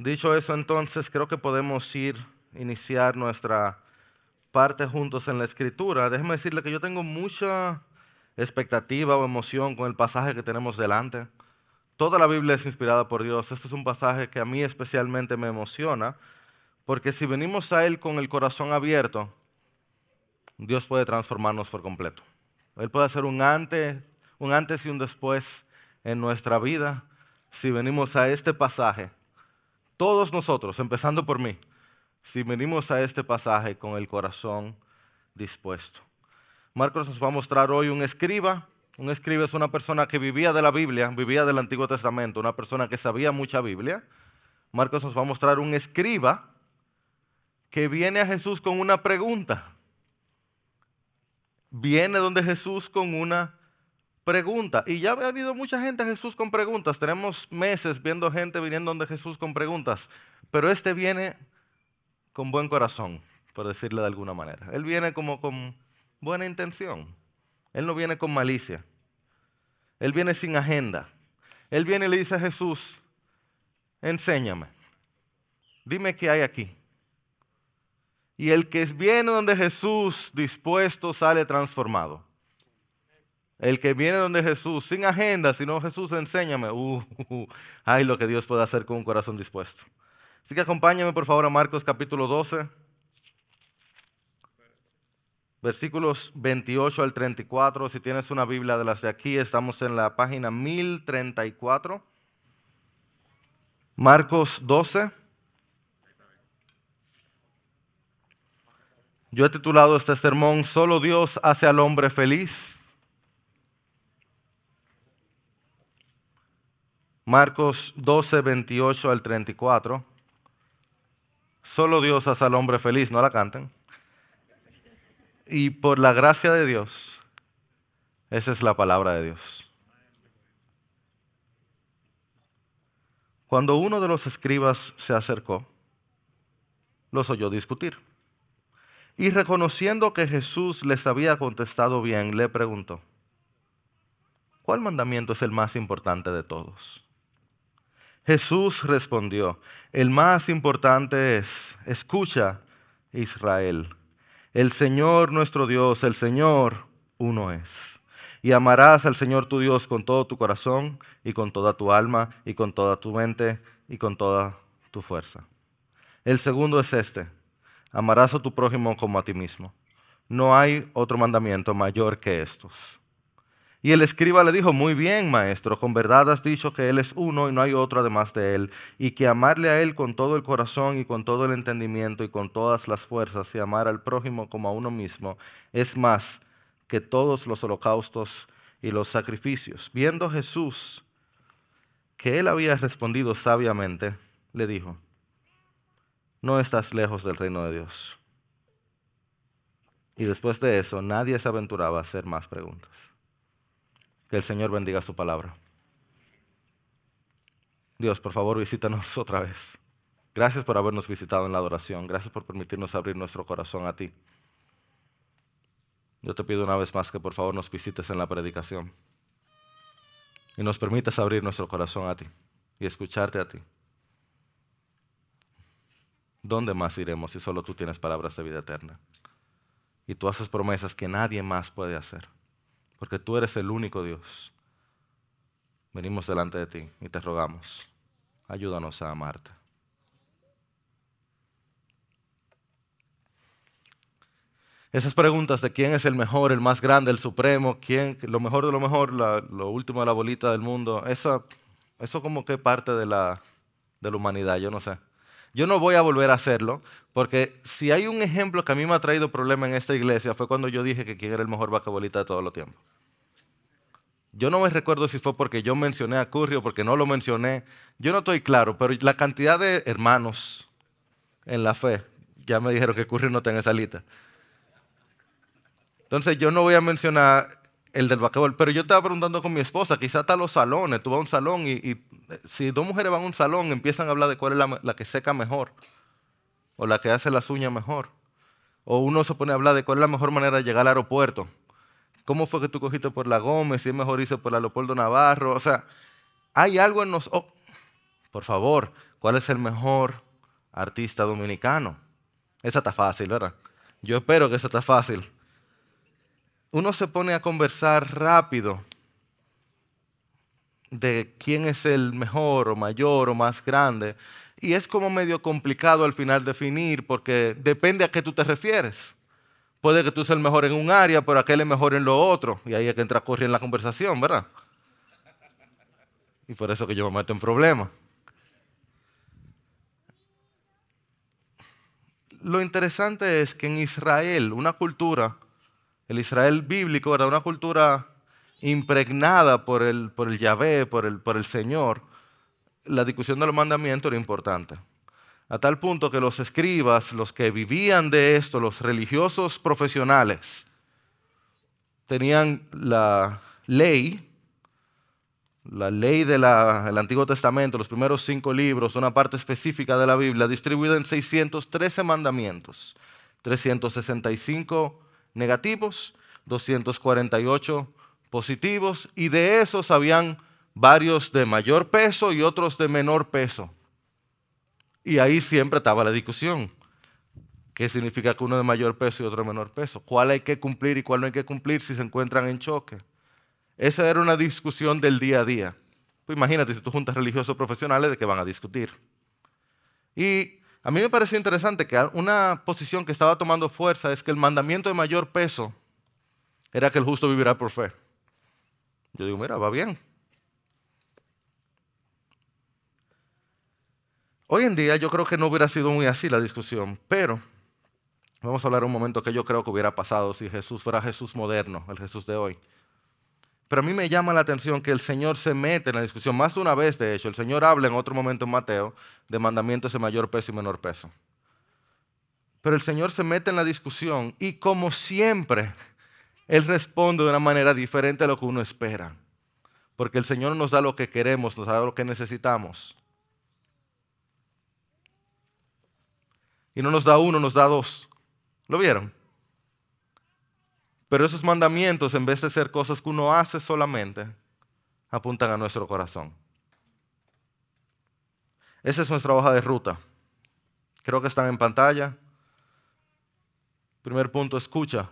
Dicho eso, entonces creo que podemos ir, iniciar nuestra parte juntos en la escritura. Déjeme decirle que yo tengo mucha expectativa o emoción con el pasaje que tenemos delante. Toda la Biblia es inspirada por Dios. Este es un pasaje que a mí especialmente me emociona, porque si venimos a Él con el corazón abierto, Dios puede transformarnos por completo. Él puede hacer un antes, un antes y un después en nuestra vida si venimos a este pasaje todos nosotros, empezando por mí, si venimos a este pasaje con el corazón dispuesto. Marcos nos va a mostrar hoy un escriba. Un escriba es una persona que vivía de la Biblia, vivía del Antiguo Testamento, una persona que sabía mucha Biblia. Marcos nos va a mostrar un escriba que viene a Jesús con una pregunta. Viene donde Jesús con una pregunta. Y ya ha venido mucha gente a Jesús con preguntas. Tenemos meses viendo gente viniendo donde Jesús con preguntas. Pero este viene con buen corazón, por decirle de alguna manera. Él viene como con buena intención. Él no viene con malicia. Él viene sin agenda. Él viene y le dice a Jesús, enséñame. Dime qué hay aquí. Y el que viene donde Jesús dispuesto sale transformado. El que viene donde Jesús, sin agenda, sino Jesús, enséñame. Uh, ay, lo que Dios puede hacer con un corazón dispuesto. Así que acompáñame por favor a Marcos capítulo 12, versículos 28 al 34. Si tienes una Biblia de las de aquí, estamos en la página 1034. Marcos 12. Yo he titulado este sermón, Solo Dios hace al hombre feliz. Marcos 12, 28 al 34. Solo Dios hace al hombre feliz, no la canten. Y por la gracia de Dios, esa es la palabra de Dios. Cuando uno de los escribas se acercó, los oyó discutir. Y reconociendo que Jesús les había contestado bien, le preguntó, ¿cuál mandamiento es el más importante de todos? Jesús respondió, el más importante es, escucha Israel, el Señor nuestro Dios, el Señor uno es. Y amarás al Señor tu Dios con todo tu corazón y con toda tu alma y con toda tu mente y con toda tu fuerza. El segundo es este, amarás a tu prójimo como a ti mismo. No hay otro mandamiento mayor que estos. Y el escriba le dijo, muy bien, maestro, con verdad has dicho que Él es uno y no hay otro además de Él, y que amarle a Él con todo el corazón y con todo el entendimiento y con todas las fuerzas y amar al prójimo como a uno mismo es más que todos los holocaustos y los sacrificios. Viendo Jesús que Él había respondido sabiamente, le dijo, no estás lejos del reino de Dios. Y después de eso, nadie se aventuraba a hacer más preguntas. Que el Señor bendiga su palabra. Dios, por favor, visítanos otra vez. Gracias por habernos visitado en la adoración. Gracias por permitirnos abrir nuestro corazón a ti. Yo te pido una vez más que por favor nos visites en la predicación y nos permitas abrir nuestro corazón a ti y escucharte a ti. ¿Dónde más iremos si solo tú tienes palabras de vida eterna? Y tú haces promesas que nadie más puede hacer porque tú eres el único Dios. Venimos delante de ti y te rogamos, ayúdanos a amarte. Esas preguntas de quién es el mejor, el más grande, el supremo, quién, lo mejor de lo mejor, lo último de la bolita del mundo, eso, eso como que parte de la, de la humanidad, yo no sé. Yo no voy a volver a hacerlo, porque si hay un ejemplo que a mí me ha traído problema en esta iglesia, fue cuando yo dije que quién era el mejor vacabolita de todos los tiempos. Yo no me recuerdo si fue porque yo mencioné a Curry o porque no lo mencioné. Yo no estoy claro, pero la cantidad de hermanos en la fe, ya me dijeron que Curry no está en esa lista. Entonces yo no voy a mencionar el del vaquebol, pero yo estaba preguntando con mi esposa, quizá hasta los salones, tú vas a un salón y si dos mujeres van a un salón, empiezan a hablar de cuál es la, que seca mejor, o la que hace las uñas mejor. O uno se pone a hablar de cuál es la mejor manera de llegar al aeropuerto. ¿Cómo fue que tú cogiste por la Gómez? Si es mejor irse por la Leopoldo Navarro. O sea, hay algo en nosotros. Oh, por favor, ¿Cuál es el mejor artista dominicano? Esa está fácil, ¿verdad? Yo espero que esa está fácil. Uno se pone a conversar rápido de quién es el mejor o mayor o más grande. Y es como medio complicado al final definir porque depende a qué tú te refieres. Puede que tú seas el mejor en un área, pero aquel es mejor en lo otro. Y ahí es que entra a en la conversación, ¿verdad? Y por eso que yo me meto en problemas. Lo interesante es que en Israel, una cultura, el Israel bíblico, era una cultura impregnada por el, por el Yahvé, por el, por el Señor, la discusión de los mandamientos era importante. A tal punto que los escribas, los que vivían de esto, los religiosos profesionales, tenían la ley, la ley del Antiguo Testamento, los primeros cinco libros, una parte específica de la Biblia, distribuida en 613 mandamientos, 365 negativos, 248 positivos, y de esos habían varios de mayor peso y otros de menor peso. Y ahí siempre estaba la discusión. ¿Qué significa que uno de mayor peso y otro de menor peso? ¿Cuál hay que cumplir y cuál no hay que cumplir si se encuentran en choque? Esa era una discusión del día a día. Pues imagínate si tú juntas religiosos profesionales de que van a discutir. Y a mí me parece interesante que una posición que estaba tomando fuerza es que el mandamiento de mayor peso era que el justo vivirá por fe. Yo digo, mira, va bien. Hoy en día yo creo que no hubiera sido muy así la discusión, pero vamos a hablar un momento que yo creo que hubiera pasado si Jesús fuera Jesús moderno, el Jesús de hoy. Pero a mí me llama la atención que el Señor se mete en la discusión, más de una vez de hecho, el Señor habla en otro momento en Mateo de mandamientos de mayor peso y menor peso. Pero el Señor se mete en la discusión y como siempre, Él responde de una manera diferente a lo que uno espera. Porque el Señor nos da lo que queremos, nos da lo que necesitamos. Y no nos da uno, nos da dos. ¿Lo vieron? Pero esos mandamientos, en vez de ser cosas que uno hace solamente, apuntan a nuestro corazón. Esa es nuestra hoja de ruta. Creo que están en pantalla. Primer punto, escucha.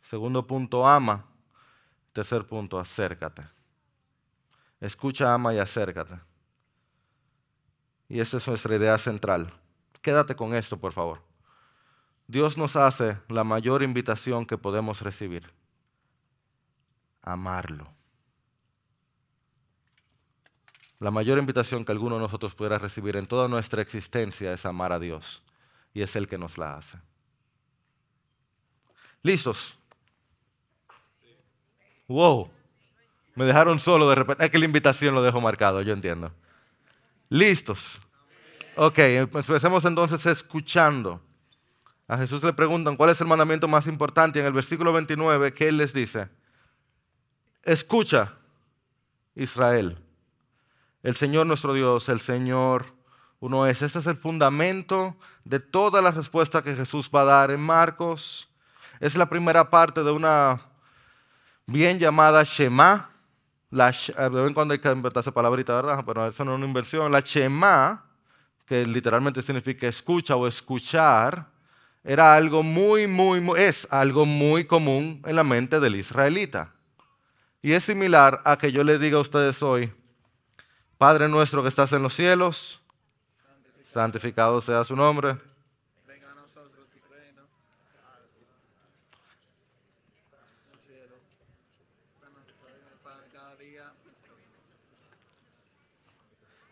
Segundo punto, ama. Tercer punto, acércate. Escucha, ama y acércate. Y esa es nuestra idea central. Quédate con esto, por favor. Dios nos hace la mayor invitación que podemos recibir. Amarlo. La mayor invitación que alguno de nosotros pudiera recibir en toda nuestra existencia es amar a Dios. Y es Él que nos la hace. ¿Listos? Wow. Me dejaron solo de repente. Es que la invitación lo dejo marcado, yo entiendo. ¿Listos? Ok, empecemos entonces escuchando. A Jesús le preguntan cuál es el mandamiento más importante. En el versículo 29, ¿qué Él les dice? Escucha, Israel. El Señor nuestro Dios, el Señor uno es. Ese es el fundamento de toda la respuesta que Jesús va a dar en Marcos. Es la primera parte de una bien llamada Shema. La, de vez en cuando hay que inventar esa palabrita, ¿verdad? Pero eso no es una inversión. La Shema que literalmente significa escucha o escuchar, era algo muy, muy, es algo muy común en la mente del israelita. Y es similar a que yo les diga a ustedes hoy, Padre nuestro que estás en los cielos, santificado sea su nombre.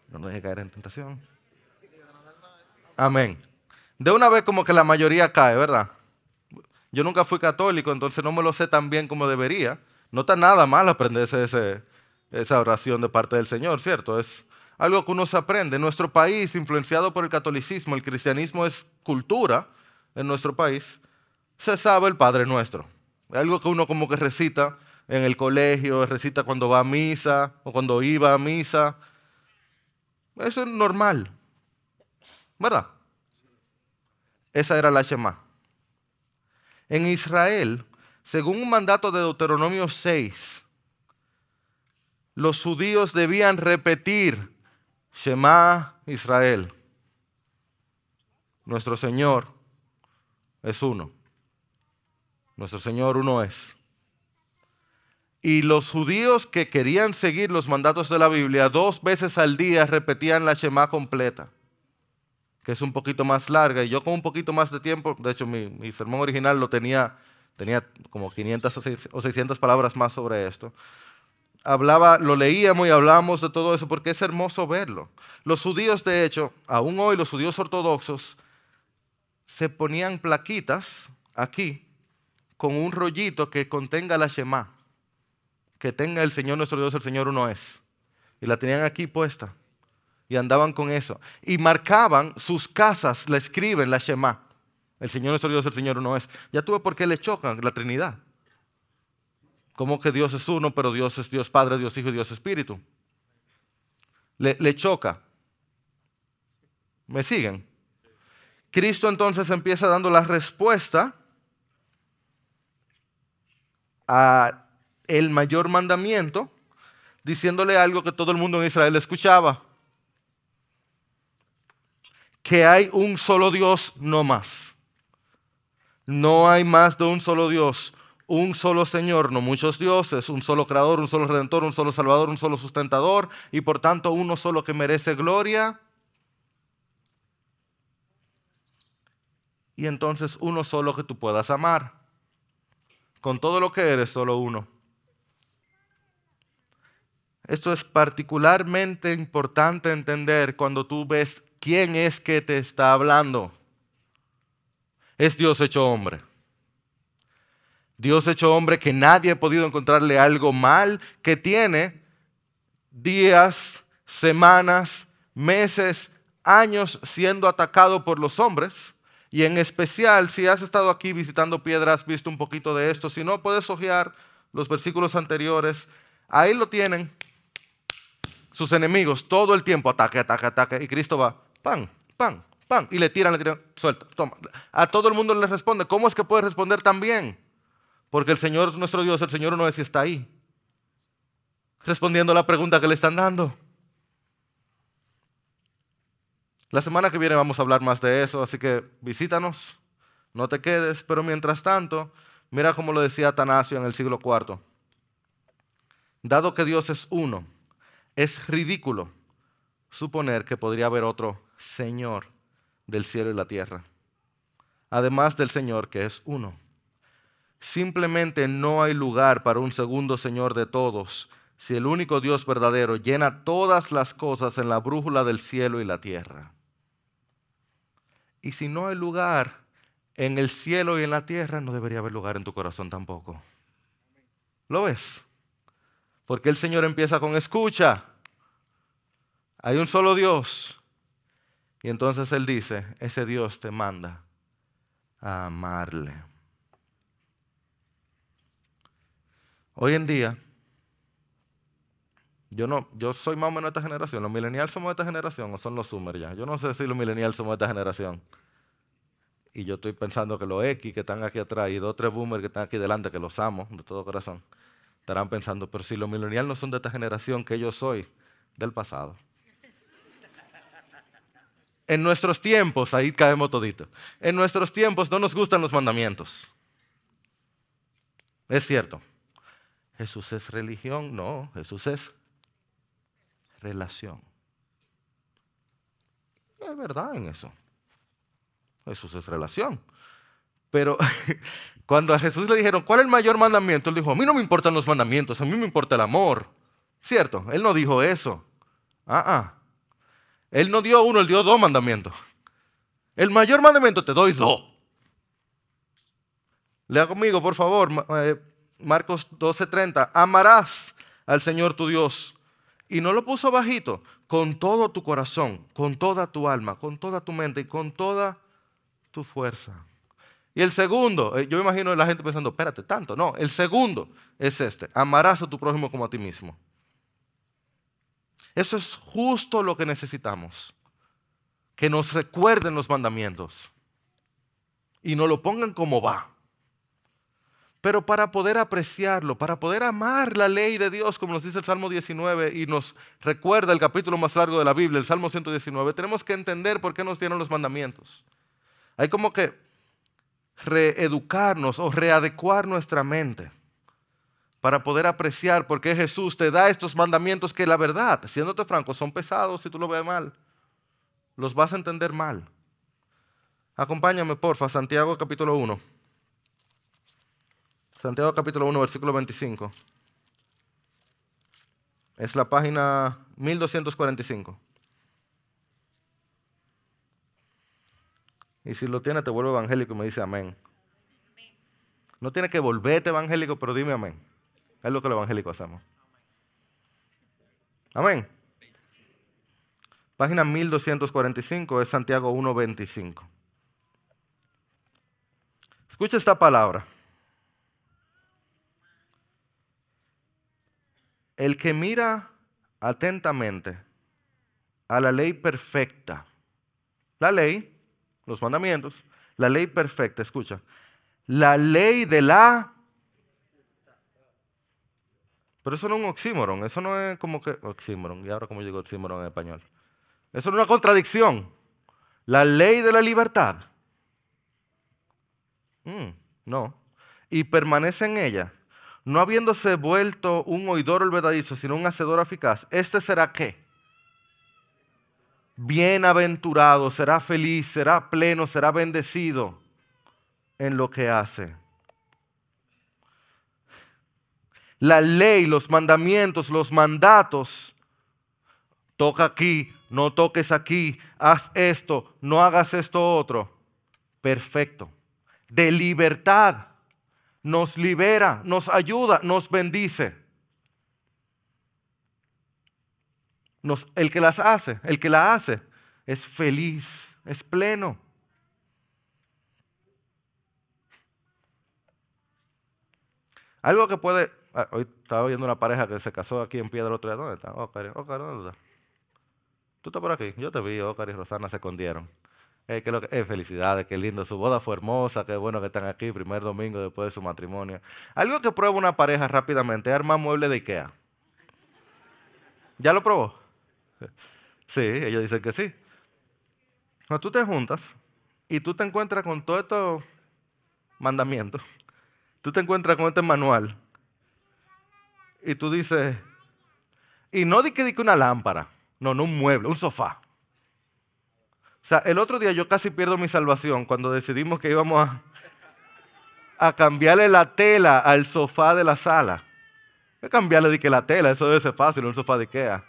No nos deje caer en tentación. Amén. De una vez como que la mayoría cae, ¿verdad? Yo nunca fui católico, entonces no me lo sé tan bien como debería. No está nada mal aprenderse ese, esa oración de parte del Señor, ¿cierto? Es algo que uno se aprende. En nuestro país, influenciado por el catolicismo, el cristianismo es cultura en nuestro país, se sabe el Padre Nuestro. Algo que uno como que recita en el colegio, recita cuando va a misa o cuando iba a misa. Eso es normal. ¿Verdad? Esa era la Shema. En Israel, según un mandato de Deuteronomio 6, los judíos debían repetir Shema Israel. Nuestro Señor es uno. Nuestro Señor uno es. Y los judíos que querían seguir los mandatos de la Biblia, dos veces al día repetían la Shema completa, que es un poquito más larga. Y yo con un poquito más de tiempo, de hecho mi, mi sermón original lo tenía, tenía como 500 o 600 palabras más sobre esto. Hablaba, lo leíamos y hablábamos de todo eso porque es hermoso verlo. Los judíos, de hecho, aún hoy los judíos ortodoxos, se ponían plaquitas aquí con un rollito que contenga la Shema que tenga el Señor nuestro Dios, el Señor uno es. Y la tenían aquí puesta. Y andaban con eso. Y marcaban sus casas, la escriben, la Shema. El Señor nuestro Dios, el Señor uno es. Ya tuve por qué le chocan la Trinidad. Como que Dios es uno, pero Dios es Dios Padre, Dios Hijo y Dios Espíritu. Le, le choca. ¿Me siguen? Cristo entonces empieza dando la respuesta a el mayor mandamiento, diciéndole algo que todo el mundo en Israel escuchaba. Que hay un solo Dios, no más. No hay más de un solo Dios, un solo Señor, no muchos dioses, un solo creador, un solo redentor, un solo salvador, un solo sustentador y por tanto uno solo que merece gloria. Y entonces uno solo que tú puedas amar. Con todo lo que eres, solo uno. Esto es particularmente importante entender cuando tú ves quién es que te está hablando. Es Dios hecho hombre. Dios hecho hombre que nadie ha podido encontrarle algo mal, que tiene días, semanas, meses, años siendo atacado por los hombres. Y en especial, si has estado aquí visitando piedras, visto un poquito de esto. Si no, puedes ojear los versículos anteriores. Ahí lo tienen sus enemigos todo el tiempo, ataque, ataque, ataque, y Cristo va, pan, pan, pan, y le tiran, le tiran, suelta, toma. A todo el mundo le responde, ¿cómo es que puede responder tan bien? Porque el Señor, nuestro Dios, el Señor no es si está ahí, respondiendo a la pregunta que le están dando. La semana que viene vamos a hablar más de eso, así que visítanos, no te quedes, pero mientras tanto, mira cómo lo decía Atanasio en el siglo IV. Dado que Dios es uno, es ridículo suponer que podría haber otro Señor del cielo y la tierra, además del Señor que es uno. Simplemente no hay lugar para un segundo Señor de todos si el único Dios verdadero llena todas las cosas en la brújula del cielo y la tierra. Y si no hay lugar en el cielo y en la tierra, no debería haber lugar en tu corazón tampoco. ¿Lo ves? Porque el Señor empieza con escucha. Hay un solo Dios. Y entonces Él dice, ese Dios te manda a amarle. Hoy en día, yo no, yo soy más o menos de esta generación. ¿Los millennials somos de esta generación o son los Summer ya? Yo no sé si los millennials somos de esta generación. Y yo estoy pensando que los X que están aquí atrás y dos o tres boomers que están aquí delante, que los amo de todo corazón estarán pensando, pero si los millennials no son de esta generación que yo soy, del pasado. En nuestros tiempos, ahí caemos todito, en nuestros tiempos no nos gustan los mandamientos. Es cierto. Jesús es religión, no, Jesús es relación. Es verdad en eso. Jesús es relación. Pero cuando a Jesús le dijeron, ¿cuál es el mayor mandamiento? Él dijo, a mí no me importan los mandamientos, a mí me importa el amor. ¿Cierto? Él no dijo eso. Ah, ah. Él no dio uno, él dio dos mandamientos. El mayor mandamiento te doy dos. Lea conmigo, por favor, eh, Marcos 12:30. Amarás al Señor tu Dios. Y no lo puso bajito, con todo tu corazón, con toda tu alma, con toda tu mente y con toda tu fuerza. Y el segundo, eh, yo me imagino la gente pensando, espérate, tanto. No, el segundo es este, amarás a tu prójimo como a ti mismo. Eso es justo lo que necesitamos. Que nos recuerden los mandamientos y nos lo pongan como va. Pero para poder apreciarlo, para poder amar la ley de Dios, como nos dice el Salmo 19 y nos recuerda el capítulo más largo de la Biblia, el Salmo 119, tenemos que entender por qué nos dieron los mandamientos. Hay como que reeducarnos o readecuar nuestra mente para poder apreciar por qué Jesús te da estos mandamientos que la verdad, siéndote franco, son pesados si tú lo ves mal. Los vas a entender mal. Acompáñame, porfa, Santiago capítulo 1. Santiago capítulo 1, versículo 25. Es la página 1245. Y si lo tiene, te vuelve evangélico y me dice amén. No tiene que volverte evangélico, pero dime amén. Es lo que los evangélicos hacemos. Amén. Página 1245 es Santiago 1.25. Escucha esta palabra. El que mira atentamente a la ley perfecta, la ley, los mandamientos, la ley perfecta, escucha, la ley de la... Pero eso no es un oxímoron, eso no es como que... Oxímoron, y ahora como digo oxímoron en español. Eso no es una contradicción. La ley de la libertad. Mm, no. Y permanece en ella no habiéndose vuelto un oidor olvidadizo, sino un hacedor eficaz, este será qué? Bienaventurado, será feliz, será pleno, será bendecido en lo que hace. La ley, los mandamientos, los mandatos, toca aquí, no toques aquí, haz esto, no hagas esto otro. Perfecto. De libertad nos libera, nos ayuda, nos bendice. El que las hace, el que la hace, es feliz, es pleno. Algo que puede. Ah, hoy estaba viendo una pareja que se casó aquí en Piedra otro día. ¿Dónde está? Oscar, ¿dónde está? Tú estás por aquí. Yo te vi, Oscar y Rosana se escondieron. Eh, que lo eh, felicidades, qué lindo. Su boda fue hermosa, qué bueno que están aquí, primer domingo después de su matrimonio. Algo que prueba una pareja rápidamente es armar muebles de Ikea. ¿Ya lo probó? Sí, ellos dicen que sí. Cuando tú te juntas y tú te encuentras con todos estos mandamientos, tú te encuentras con este manual y tú dices, y no di que una lámpara, no, no un mueble, un sofá. O sea, el otro día yo casi pierdo mi salvación cuando decidimos que íbamos a, a cambiarle la tela al sofá de la sala. a cambiarle de que la tela, eso debe ser fácil, un sofá de Ikea.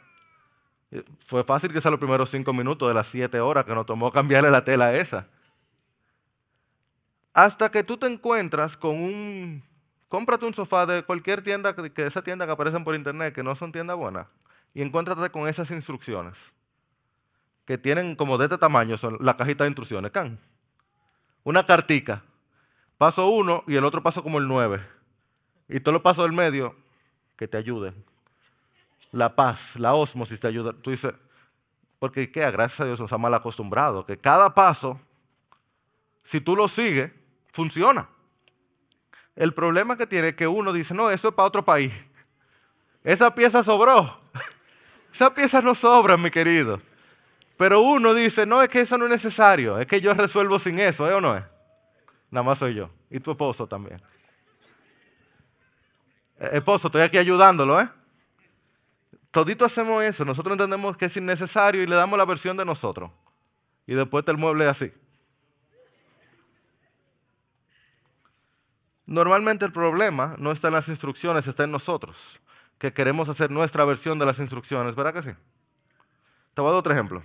Fue fácil que sea los primeros cinco minutos de las siete horas que nos tomó cambiarle la tela a esa. Hasta que tú te encuentras con un... Cómprate un sofá de cualquier tienda, que esa tienda que aparecen por internet, que no son tiendas buenas, y encuéntrate con esas instrucciones que tienen como de este tamaño son la cajita de instrucciones. Can. Una cartica. Paso uno y el otro paso como el nueve. Y todos los pasos del medio que te ayuden. La paz, la osmosis te ayuda. Tú dices, porque ¿qué? gracias a Dios nos ha mal acostumbrado, que cada paso, si tú lo sigues, funciona. El problema que tiene es que uno dice, no, eso es para otro país. Esa pieza sobró. Esa pieza no sobra, mi querido. Pero uno dice, no, es que eso no es necesario, es que yo resuelvo sin eso, ¿eh o no es? Nada más soy yo. Y tu esposo también. Eh, esposo, estoy aquí ayudándolo, ¿eh? Todito hacemos eso, nosotros entendemos que es innecesario y le damos la versión de nosotros. Y después el mueble así. Normalmente el problema no está en las instrucciones, está en nosotros, que queremos hacer nuestra versión de las instrucciones, ¿verdad que sí? Te voy a dar otro ejemplo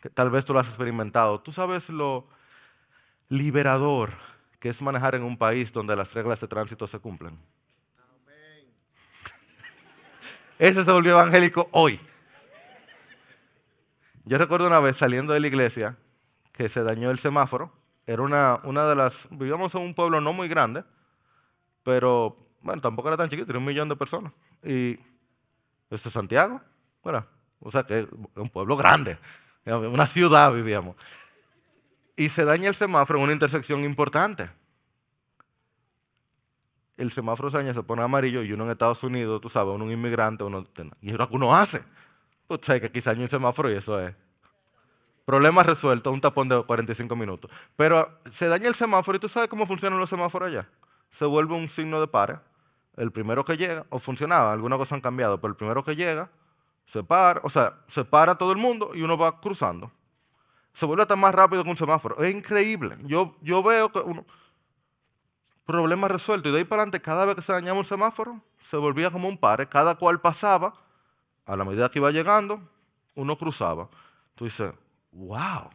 que tal vez tú lo has experimentado. Tú sabes lo liberador que es manejar en un país donde las reglas de tránsito se cumplen. Ese se volvió evangélico hoy. Yo recuerdo una vez saliendo de la iglesia que se dañó el semáforo. Era una, una de las. Vivíamos en un pueblo no muy grande, pero bueno, tampoco era tan chiquito, era un millón de personas. Y esto es Santiago, bueno, o sea que es un pueblo grande una ciudad vivíamos. Y se daña el semáforo en una intersección importante. el semáforo se daña, se pone amarillo y uno en Estados Unidos, tú sabes, uno un inmigrante, uno, y es lo que uno hace. Pues sabes que aquí se un semáforo y eso es. Problema resuelto, un tapón de 45 minutos. Pero se daña el semáforo y tú sabes cómo funcionan los semáforos allá. Se vuelve un signo de pare. El primero que llega, o funcionaba, algunas cosas han cambiado, pero el primero que llega, se para, o sea, se para todo el mundo y uno va cruzando. Se vuelve hasta más rápido que un semáforo. Es increíble. Yo, yo veo que uno, problema resuelto. Y de ahí para adelante, cada vez que se dañaba un semáforo, se volvía como un par. Cada cual pasaba, a la medida que iba llegando, uno cruzaba. Tú dices, wow,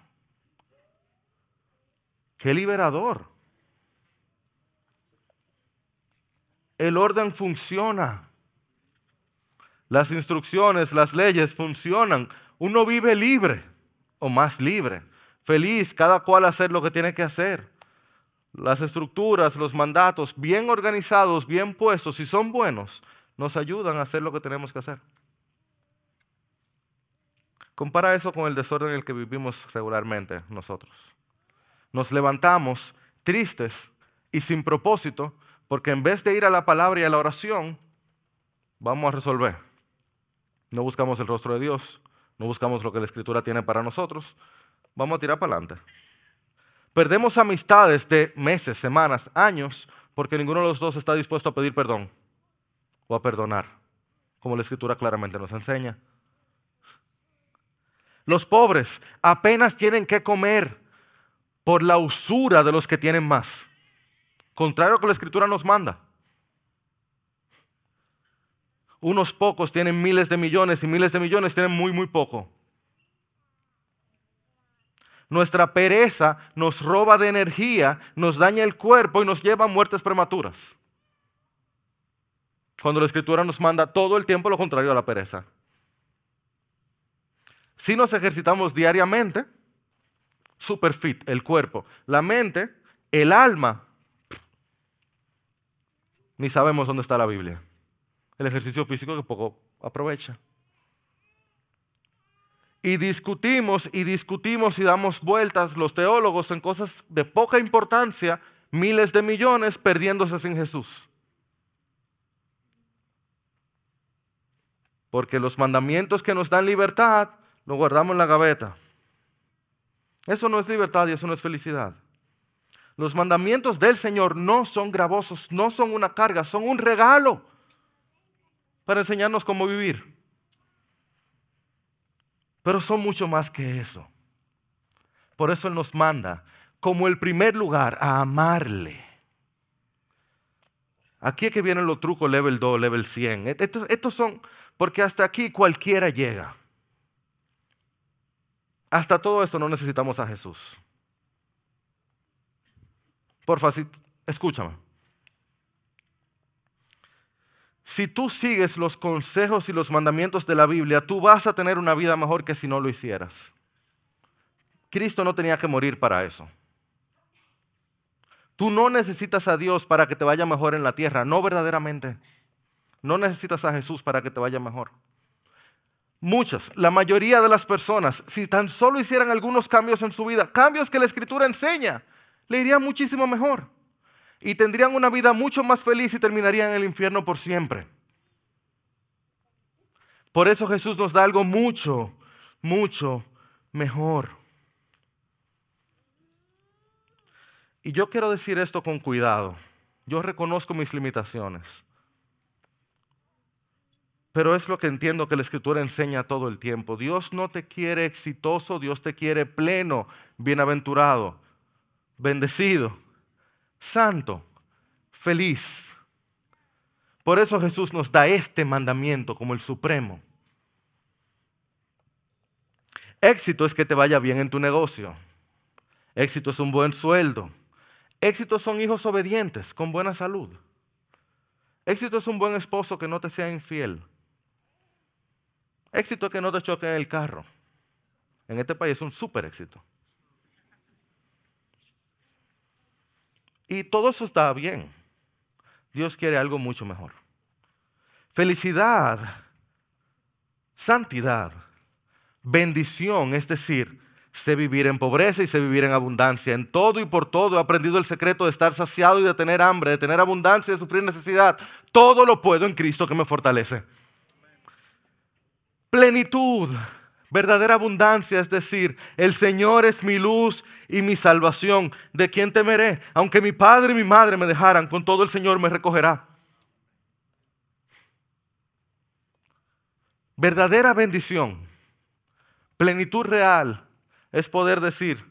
qué liberador. El orden funciona. Las instrucciones, las leyes funcionan. Uno vive libre o más libre, feliz, cada cual hacer lo que tiene que hacer las estructuras, los mandatos bien organizados, bien puestos, si son buenos, nos ayudan a hacer lo que tenemos que hacer. Compara eso con el desorden en el que vivimos regularmente nosotros. Nos levantamos tristes y sin propósito porque en vez de ir a la palabra y a la oración, vamos a resolver. No buscamos el rostro de Dios, no buscamos lo que la Escritura tiene para nosotros, vamos a tirar para adelante. Perdemos amistades de meses, semanas, años, porque ninguno de los dos está dispuesto a pedir perdón o a perdonar, como la escritura claramente nos enseña. Los pobres apenas tienen que comer por la usura de los que tienen más, contrario a lo que la escritura nos manda. Unos pocos tienen miles de millones y miles de millones tienen muy, muy poco. Nuestra pereza nos roba de energía, nos daña el cuerpo y nos lleva a muertes prematuras. Cuando la escritura nos manda todo el tiempo lo contrario a la pereza. Si nos ejercitamos diariamente, super fit, el cuerpo, la mente, el alma, ni sabemos dónde está la Biblia. El ejercicio físico que poco aprovecha y discutimos y discutimos y damos vueltas los teólogos en cosas de poca importancia, miles de millones perdiéndose sin Jesús. Porque los mandamientos que nos dan libertad los guardamos en la gaveta. Eso no es libertad y eso no es felicidad. Los mandamientos del Señor no son gravosos, no son una carga, son un regalo para enseñarnos cómo vivir. Pero son mucho más que eso. Por eso Él nos manda como el primer lugar a amarle. Aquí es que vienen los trucos level 2, level 100. Estos, estos son, porque hasta aquí cualquiera llega. Hasta todo esto no necesitamos a Jesús. Por fácil, escúchame. Si tú sigues los consejos y los mandamientos de la Biblia, tú vas a tener una vida mejor que si no lo hicieras. Cristo no tenía que morir para eso. Tú no necesitas a Dios para que te vaya mejor en la tierra, no verdaderamente. No necesitas a Jesús para que te vaya mejor. Muchas, la mayoría de las personas, si tan solo hicieran algunos cambios en su vida, cambios que la Escritura enseña, le iría muchísimo mejor y tendrían una vida mucho más feliz y terminarían en el infierno por siempre. Por eso Jesús nos da algo mucho, mucho mejor. Y yo quiero decir esto con cuidado. Yo reconozco mis limitaciones. Pero es lo que entiendo que la escritura enseña todo el tiempo. Dios no te quiere exitoso, Dios te quiere pleno, bienaventurado, bendecido santo, feliz. Por eso Jesús nos da este mandamiento como el supremo. Éxito es que te vaya bien en tu negocio. Éxito es un buen sueldo. Éxito son hijos obedientes, con buena salud. Éxito es un buen esposo que no te sea infiel. Éxito que no te choque en el carro. En este país es un súper éxito. Y todo eso está bien. Dios quiere algo mucho mejor. Felicidad, santidad, bendición, es decir, Sé vivir en pobreza y sé vivir en abundancia. En todo y por todo he aprendido el secreto de estar saciado y de tener hambre, de tener abundancia y de sufrir necesidad. Todo lo puedo en Cristo que me fortalece. Plenitud, verdadera abundancia, es decir, el Señor es mi luz y mi salvación. ¿De quién temeré? Aunque mi padre y mi madre me dejaran, con todo el Señor me recogerá. Verdadera bendición, plenitud real, es poder decir,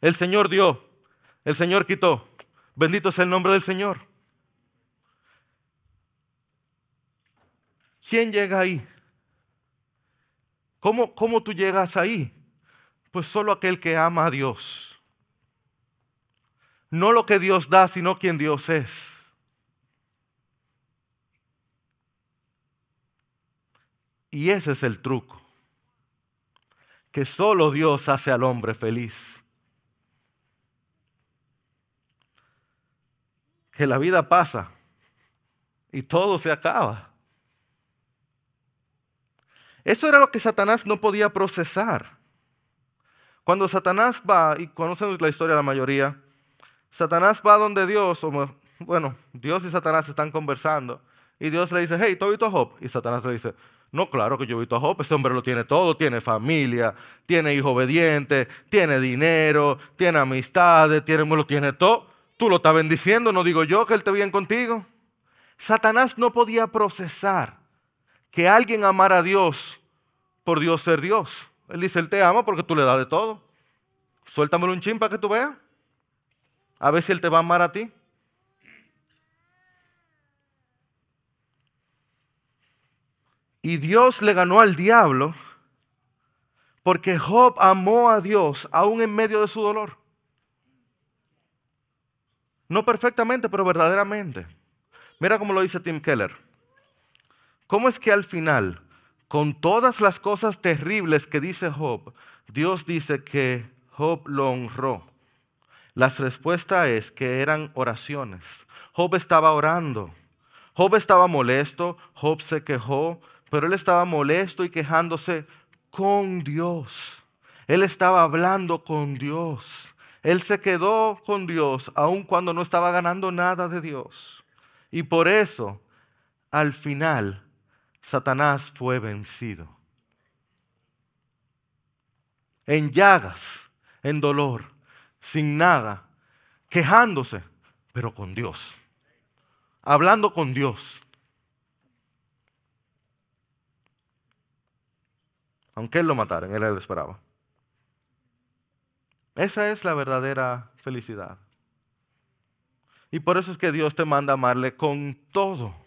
el Señor dio, el Señor quitó, bendito es el nombre del Señor. ¿Quién llega ahí? ¿Cómo, ¿Cómo tú llegas ahí? Pues solo aquel que ama a Dios. No lo que Dios da, sino quien Dios es. Y ese es el truco que solo Dios hace al hombre feliz. Que la vida pasa y todo se acaba. Eso era lo que Satanás no podía procesar. Cuando Satanás va, y conocen la historia de la mayoría, Satanás va donde Dios, bueno, Dios y Satanás están conversando, y Dios le dice, hey, ¿tú has visto a Job? Y Satanás le dice, no, claro que yo he visto a Job, ese hombre lo tiene todo, tiene familia, tiene hijo obediente, tiene dinero, tiene amistades, tiene, lo tiene todo. Tú lo estás bendiciendo, no digo yo que él esté bien contigo. Satanás no podía procesar que alguien amara a Dios por Dios ser Dios. Él dice, él te ama porque tú le das de todo. Suéltamelo un chin para que tú veas. A ver si él te va a amar a ti. Y Dios le ganó al diablo porque Job amó a Dios aún en medio de su dolor. No perfectamente, pero verdaderamente. Mira cómo lo dice Tim Keller. ¿Cómo es que al final, con todas las cosas terribles que dice Job, Dios dice que Job lo honró? La respuesta es que eran oraciones. Job estaba orando. Job estaba molesto, Job se quejó, pero él estaba molesto y quejándose con Dios. Él estaba hablando con Dios. Él se quedó con Dios aun cuando no estaba ganando nada de Dios. Y por eso, al final, Satanás fue vencido. En llagas, en dolor, sin nada, quejándose, pero con Dios. Hablando con Dios. Aunque él lo mataran, él lo esperaba. Esa es la verdadera felicidad. Y por eso es que Dios te manda amarle con todo.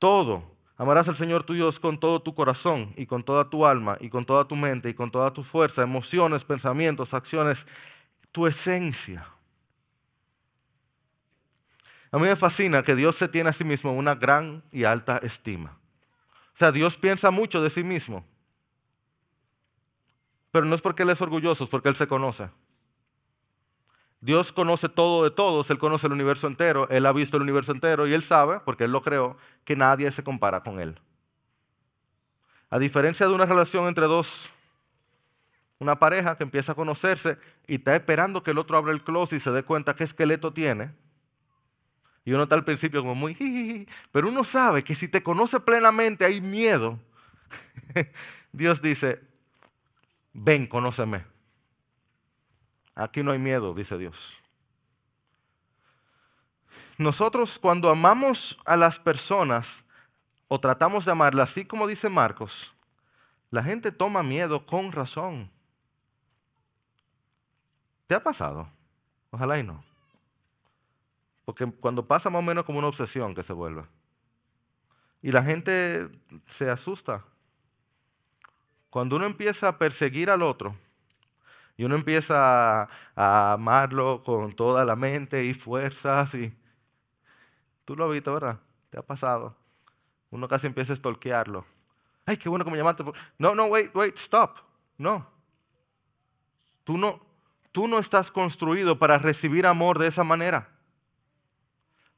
Todo. Amarás al Señor tu Dios con todo tu corazón y con toda tu alma y con toda tu mente y con toda tu fuerza, emociones, pensamientos, acciones, tu esencia. A mí me fascina que Dios se tiene a sí mismo una gran y alta estima. O sea, Dios piensa mucho de sí mismo. Pero no es porque Él es orgulloso, es porque Él se conoce. Dios conoce todo de todos, Él conoce el universo entero, Él ha visto el universo entero y Él sabe, porque Él lo creó, que nadie se compara con Él. A diferencia de una relación entre dos, una pareja que empieza a conocerse y está esperando que el otro abra el closet y se dé cuenta qué esqueleto tiene, y uno está al principio como muy, pero uno sabe que si te conoce plenamente hay miedo. Dios dice, ven, conóceme. Aquí no hay miedo, dice Dios. Nosotros cuando amamos a las personas o tratamos de amarlas, así como dice Marcos, la gente toma miedo con razón. ¿Te ha pasado? Ojalá y no. Porque cuando pasa más o menos como una obsesión que se vuelve. Y la gente se asusta. Cuando uno empieza a perseguir al otro y uno empieza a, amarlo con toda la mente y fuerzas y tú lo has visto, ¿verdad? Te ha pasado. Uno casi empieza a stalkearlo. Ay, qué bueno que me llamaste. No, no, wait, wait, stop. No. Tú no, tú no estás construido para recibir amor de esa manera.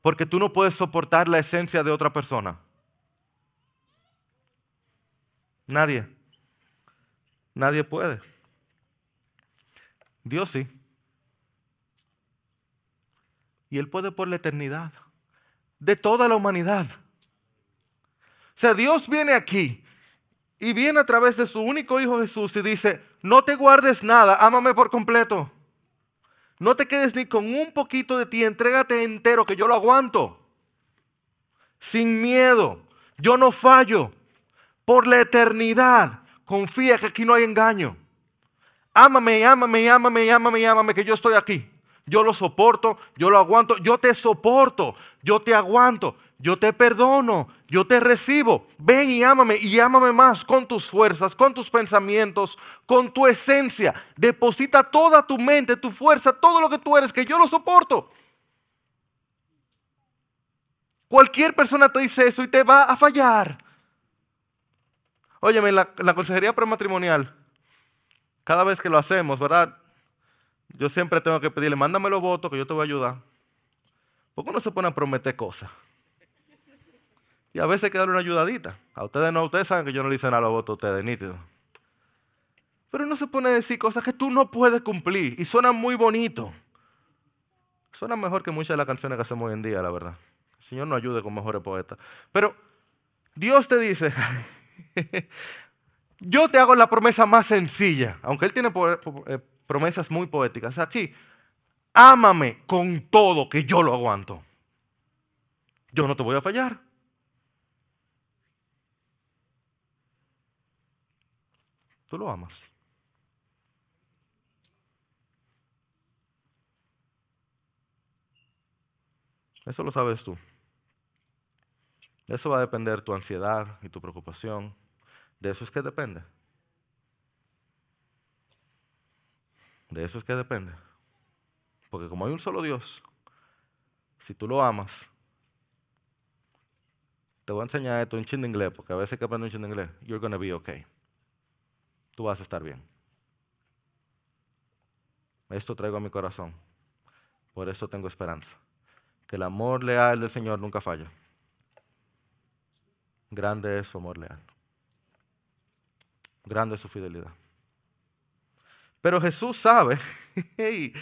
Porque tú no puedes soportar la esencia de otra persona. Nadie. Nadie puede. Dios sí. Y Él puede por la eternidad. De toda la humanidad. O sea, Dios viene aquí y viene a través de su único Hijo Jesús y dice, no te guardes nada, ámame por completo. No te quedes ni con un poquito de ti, entrégate entero, que yo lo aguanto. Sin miedo, yo no fallo. Por la eternidad, confía que aquí no hay engaño. Ámame, ámame, ámame, ámame, ámame, que yo estoy aquí. Yo lo soporto, yo lo aguanto, yo te soporto, yo te aguanto, yo te perdono, yo te recibo. Ven y ámame y ámame más con tus fuerzas, con tus pensamientos, con tu esencia. Deposita toda tu mente, tu fuerza, todo lo que tú eres, que yo lo soporto. Cualquier persona te dice eso y te va a fallar. Óyeme, la, la consejería prematrimonial, cada vez que lo hacemos, ¿verdad? Yo siempre tengo que pedirle, mándame los votos que yo te voy a ayudar. ¿Por qué uno se pone a prometer cosas? Y a veces hay que darle una ayudadita. A ustedes no, ustedes saben que yo no le hice nada a los votos a ustedes, nítido. Pero no se pone a decir cosas que tú no puedes cumplir y suenan muy bonito. Suena mejor que muchas de las canciones que hacemos hoy en día, la verdad. El Señor nos ayude con mejores poetas. Pero Dios te dice, yo te hago la promesa más sencilla, aunque Él tiene eh, promesas muy poéticas. Aquí, ámame con todo que yo lo aguanto. Yo no te voy a fallar. Tú lo amas. Eso lo sabes tú. Eso va a depender tu ansiedad y tu preocupación. De eso es que depende. De eso es que depende. Porque como hay un solo Dios, si tú lo amas, te voy a enseñar esto en chin de inglés, porque a veces que aprendo un chin de inglés, you're to be okay tú vas a estar bien. Esto traigo a mi corazón. Por eso tengo esperanza. Que el amor leal del Señor nunca falla. Grande es su amor leal. Grande es su fidelidad. Pero Jesús sabe,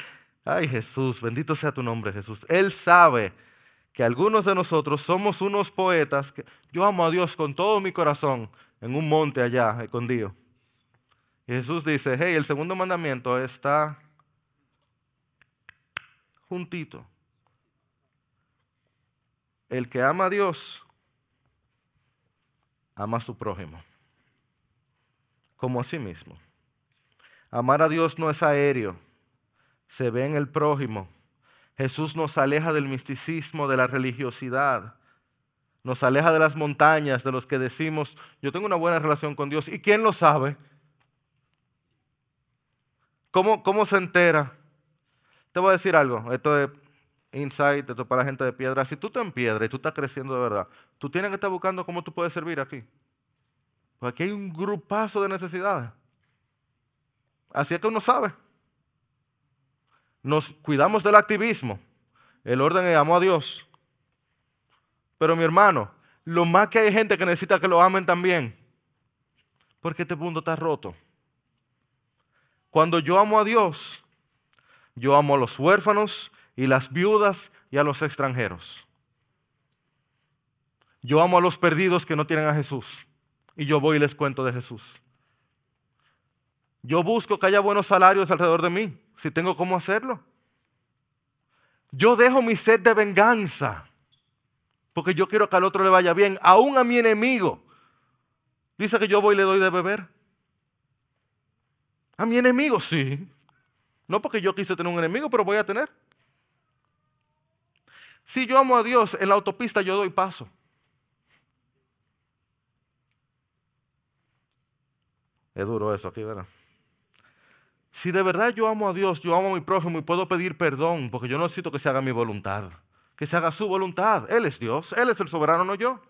ay Jesús, bendito sea tu nombre Jesús. Él sabe que algunos de nosotros somos unos poetas que yo amo a Dios con todo mi corazón en un monte allá escondido. Jesús dice, hey, el segundo mandamiento está juntito. El que ama a Dios, ama a su prójimo, como a sí mismo. Amar a Dios no es aéreo, se ve en el prójimo. Jesús nos aleja del misticismo, de la religiosidad, nos aleja de las montañas, de los que decimos, yo tengo una buena relación con Dios. ¿Y quién lo sabe? ¿Cómo, se entera? Te voy a decir algo, esto es insight, esto es para la gente de piedra. Si tú estás en piedra y tú estás creciendo de verdad, tú tienes que estar buscando cómo tú puedes servir aquí. Porque aquí hay un grupazo de necesidades. Así es que uno sabe. Nos cuidamos del activismo. El orden es amo a Dios. Pero mi hermano, lo más que hay gente que necesita que lo amen también. Porque este mundo está roto. Cuando yo amo a Dios, yo amo a los huérfanos y las viudas y a los extranjeros. Yo amo a los perdidos que no tienen a Jesús. Y yo voy y les cuento de Jesús. Yo busco que haya buenos salarios alrededor de mí, si tengo cómo hacerlo. Yo dejo mi sed de venganza, porque yo quiero que al otro le vaya bien, aún a mi enemigo. Dice que yo voy y le doy de beber. A mi enemigo, sí. No porque yo quise tener un enemigo, pero voy a tener. Si yo amo a Dios, en la autopista yo doy paso. Es duro eso aquí, ¿verdad? Si de verdad yo amo a Dios, yo amo a mi prójimo y puedo pedir perdón, porque yo no necesito que se haga mi voluntad, que se haga su voluntad. Él es Dios, Él es el soberano, no yo.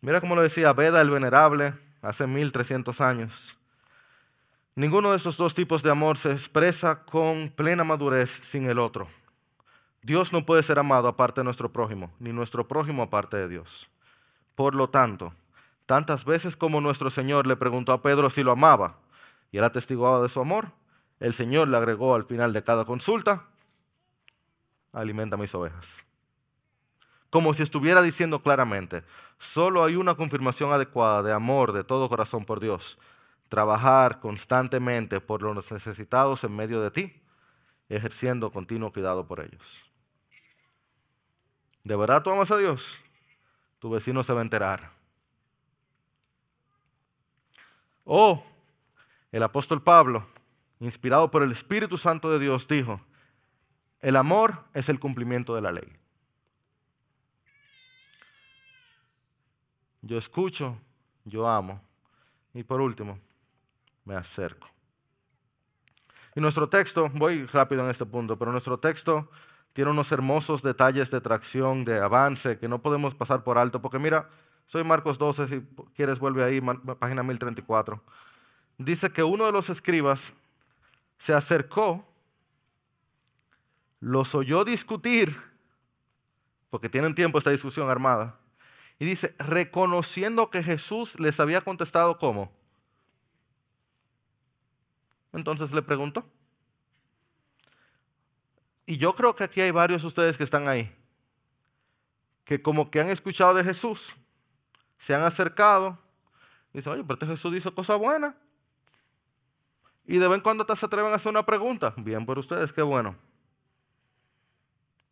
Mira cómo lo decía Beda el Venerable hace 1300 años. Ninguno de esos dos tipos de amor se expresa con plena madurez sin el otro. Dios no puede ser amado aparte de nuestro prójimo, ni nuestro prójimo aparte de Dios. Por lo tanto, Tantas veces como nuestro Señor le preguntó a Pedro si lo amaba y él atestiguaba de su amor, el Señor le agregó al final de cada consulta, alimenta mis ovejas. Como si estuviera diciendo claramente, solo hay una confirmación adecuada de amor de todo corazón por Dios. Trabajar constantemente por los necesitados en medio de ti, ejerciendo continuo cuidado por ellos. ¿De verdad tú amas a Dios? Tu vecino se va a enterar. O el apóstol Pablo, inspirado por el Espíritu Santo de Dios, dijo, el amor es el cumplimiento de la ley. Yo escucho, yo amo. Y por último, me acerco. Y nuestro texto, voy rápido en este punto, pero nuestro texto tiene unos hermosos detalles de tracción, de avance, que no podemos pasar por alto, porque mira, soy Marcos 12, si quieres vuelve ahí, página 1034. Dice que uno de los escribas se acercó, los oyó discutir, porque tienen tiempo esta discusión armada, y dice, reconociendo que Jesús les había contestado cómo. Entonces le preguntó. Y yo creo que aquí hay varios de ustedes que están ahí, que como que han escuchado de Jesús, se han acercado, y dicen, oye, pero este Jesús dice cosas buenas. Y de vez en cuando te se atreven a hacer una pregunta. Bien por ustedes, qué bueno.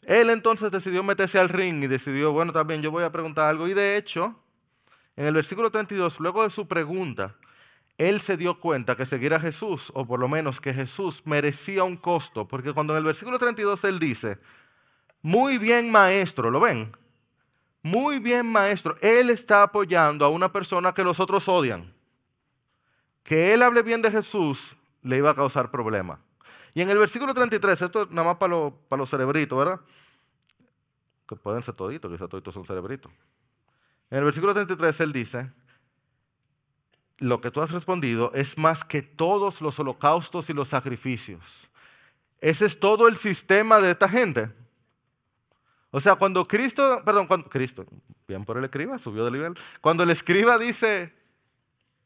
Él entonces decidió meterse al ring y decidió, bueno, también yo voy a preguntar algo. Y de hecho, en el versículo 32, luego de su pregunta, él se dio cuenta que seguir a Jesús, o por lo menos que Jesús merecía un costo, porque cuando en el versículo 32 él dice, muy bien maestro, ¿lo ven? Muy bien maestro, él está apoyando a una persona que los otros odian. Que él hable bien de Jesús le iba a causar problemas. Y en el versículo 33, esto nada más para, para los cerebritos, ¿verdad? Que pueden ser toditos, quizás toditos son cerebritos. En el versículo 33 él dice, lo que tú has respondido es más que todos los holocaustos y los sacrificios. Ese es todo el sistema de esta gente. O sea, cuando Cristo, perdón, cuando Cristo, bien por el escriba, subió de nivel. Cuando el escriba dice,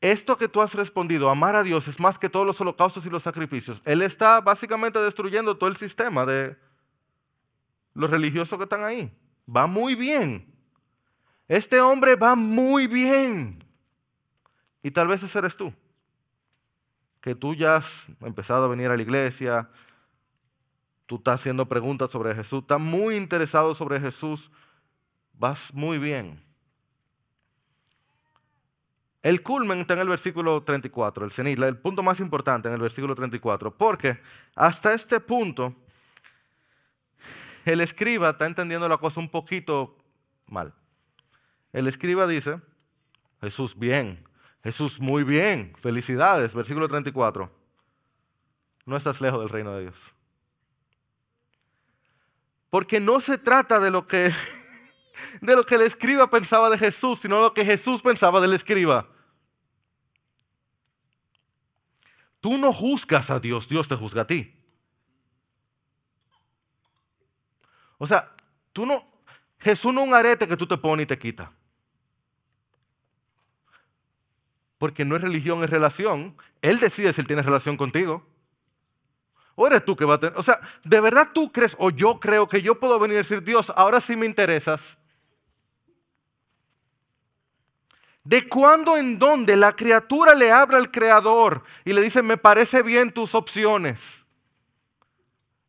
esto que tú has respondido, amar a Dios, es más que todos los holocaustos y los sacrificios. Él está básicamente destruyendo todo el sistema de los religiosos que están ahí. Va muy bien. Este hombre va muy bien. Y tal vez ese eres tú. Que tú ya has empezado a venir a la iglesia, tú estás haciendo preguntas sobre Jesús, estás muy interesado sobre Jesús, vas muy bien. El culmen está en el versículo 34, el cenit, el punto más importante en el versículo 34, porque hasta este punto el escriba está entendiendo la cosa un poquito mal. El escriba dice, Jesús, bien, Jesús, muy bien, felicidades, versículo 34. No estás lejos del reino de Dios. Porque no se trata de lo que de lo que el escriba pensaba de Jesús, sino lo que Jesús pensaba del escriba. Tú no juzgas a Dios, Dios te juzga a ti. O sea, tú no, Jesús no es un arete que tú te pones y te quita. Porque no es religión, es relación. Él decide si él tiene relación contigo. O eres tú que va a tener. O sea, ¿de verdad tú crees o yo creo que yo puedo venir a decir, Dios, ahora sí me interesas? de cuándo en dónde la criatura le habla al creador y le dice, me parece bien tus opciones.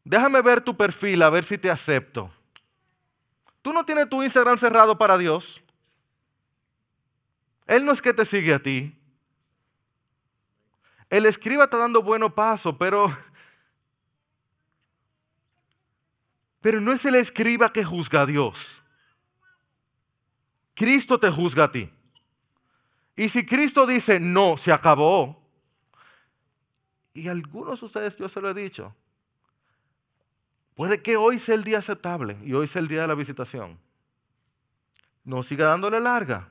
Déjame ver tu perfil, a ver si te acepto. Tú no tienes tu Instagram cerrado para Dios. Él no es que te sigue a ti. El escriba está dando buenos pasos, pero pero no es el escriba que juzga a Dios. Cristo te juzga a ti. Y si Cristo dice, no, se acabó, y algunos de ustedes yo se lo he dicho, puede que hoy sea el día aceptable y hoy sea el día de la visitación. No siga dándole larga.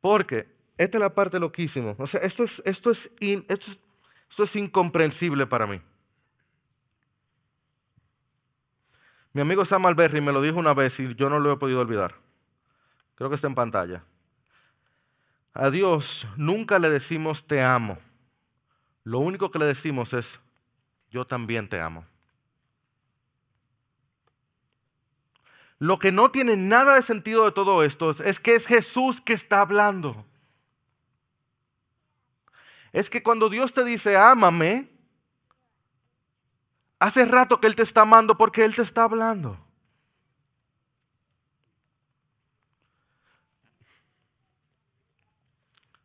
Porque esta es la parte loquísima. O sea, esto es, esto es, esto es, incomprensible para mí. Mi amigo Sam Alberry me lo dijo una vez y yo no lo he podido olvidar Creo que está en pantalla. A Dios nunca le decimos te amo. Lo único que le decimos es yo también te amo. Lo que no tiene nada de sentido de todo esto es, que es Jesús que está hablando. Es que cuando Dios te dice, ámame, hace rato que Él te está amando porque Él te está hablando.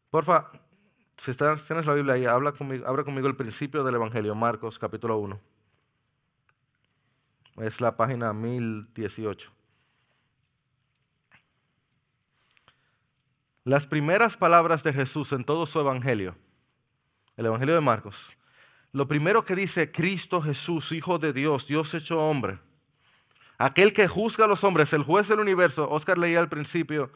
Porfa, si estás, tienes la Biblia ahí, habla conmigo, abre conmigo el principio del Evangelio, Marcos capítulo 1. Es la página 1018. Las primeras palabras de Jesús en todo su Evangelio, el Evangelio de Marcos, lo primero que dice Cristo Jesús, Hijo de Dios, Dios hecho hombre, aquel que juzga a los hombres, el juez del universo, Oscar leía al principio,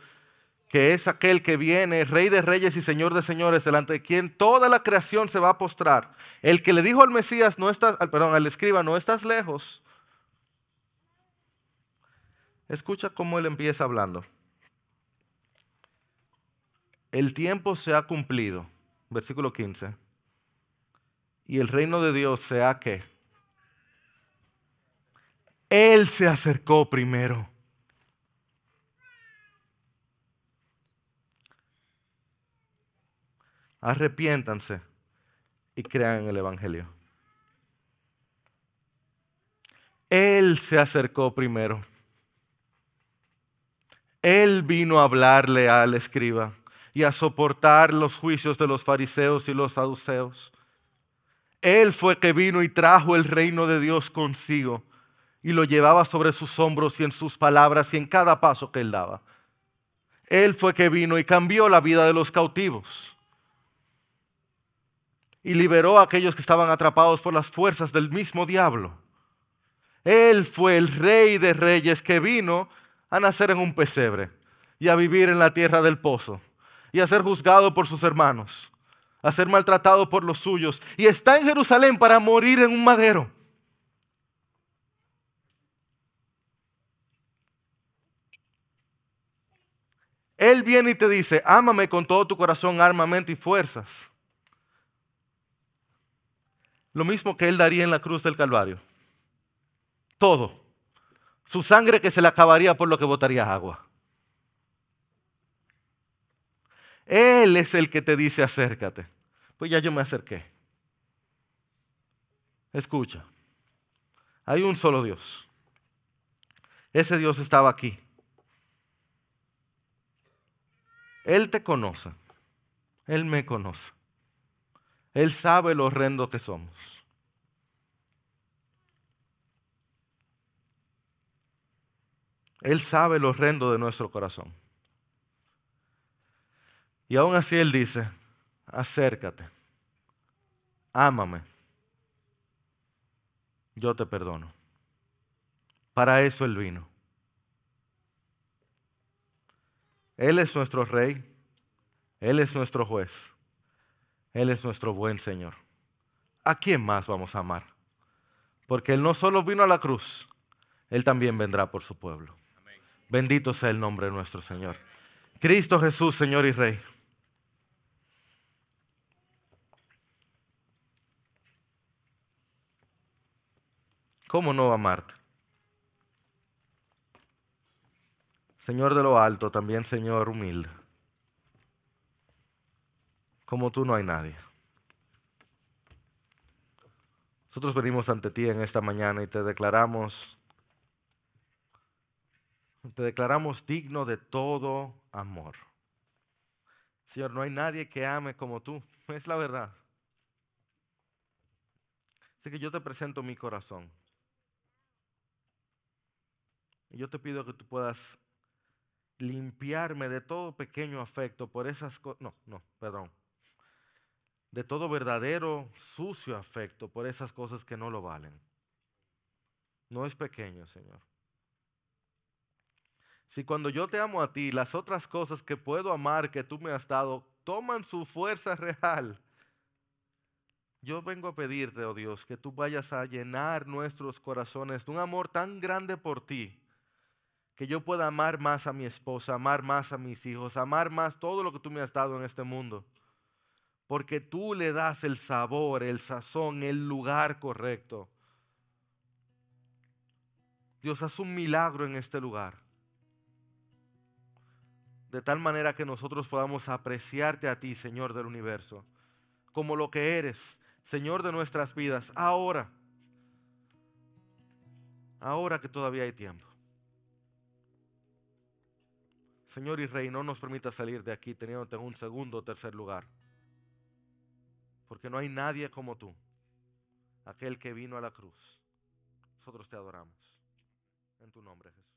que es aquel que viene, rey de reyes y señor de señores, delante de quien toda la creación se va a postrar. El que le dijo al Mesías, no estás, perdón, al escriba, no estás lejos. Escucha cómo él empieza hablando. El tiempo se ha cumplido, versículo 15. Y el reino de Dios se ha que. Él se acercó primero. arrepiéntanse y crean en el Evangelio. Él se acercó primero. Él vino a hablarle al escriba y a soportar los juicios de los fariseos y los saduceos. Él fue que vino y trajo el reino de Dios consigo y lo llevaba sobre sus hombros y en sus palabras y en cada paso que él daba. Él fue que vino y cambió la vida de los cautivos y liberó a aquellos que estaban atrapados por las fuerzas del mismo diablo. Él fue el rey de reyes que vino a nacer en un pesebre y a vivir en la tierra del pozo y a ser juzgado por sus hermanos, a ser maltratado por los suyos y está en Jerusalén para morir en un madero. Él viene y te dice, ámame con todo tu corazón, armamento y fuerzas. Lo mismo que Él daría en la cruz del Calvario. Todo. Su sangre que se le acabaría por lo que botaría agua. Él es el que te dice acércate. Pues ya yo me acerqué. Escucha. Hay un solo Dios. Ese Dios estaba aquí. Él te conoce. Él me conoce. Él sabe lo horrendo que somos. Él sabe lo horrendo de nuestro corazón. Y aún así Él dice, acércate, ámame, yo te perdono. Para eso Él vino. Él es nuestro rey, Él es nuestro juez. Él es nuestro buen Señor. ¿A quién más vamos a amar? Porque Él no solo vino a la cruz, Él también vendrá por su pueblo. Bendito sea el nombre de nuestro Señor. Cristo Jesús, Señor y Rey. ¿Cómo no amarte? Señor de lo alto, también Señor humilde. Como tú no hay nadie. Nosotros venimos ante ti en esta mañana y te declaramos, te declaramos digno de todo amor. Señor, no hay nadie que ame como tú, es la verdad. Así que yo te presento mi corazón. Y yo te pido que tú puedas limpiarme de todo pequeño afecto por esas cosas. No, no, perdón de todo verdadero, sucio afecto por esas cosas que no lo valen. No es pequeño, Señor. Si cuando yo te amo a ti, las otras cosas que puedo amar que tú me has dado toman su fuerza real, yo vengo a pedirte, oh Dios, que tú vayas a llenar nuestros corazones de un amor tan grande por ti, que yo pueda amar más a mi esposa, amar más a mis hijos, amar más todo lo que tú me has dado en este mundo. Porque tú le das el sabor, el sazón, el lugar correcto. Dios, haz un milagro en este lugar. De tal manera que nosotros podamos apreciarte a ti, Señor del universo, como lo que eres, Señor de nuestras vidas, ahora. Ahora que todavía hay tiempo. Señor y Rey, no nos permita salir de aquí teniéndote en un segundo o tercer lugar. Porque no hay nadie como tú, aquel que vino a la cruz. Nosotros te adoramos. En tu nombre, Jesús.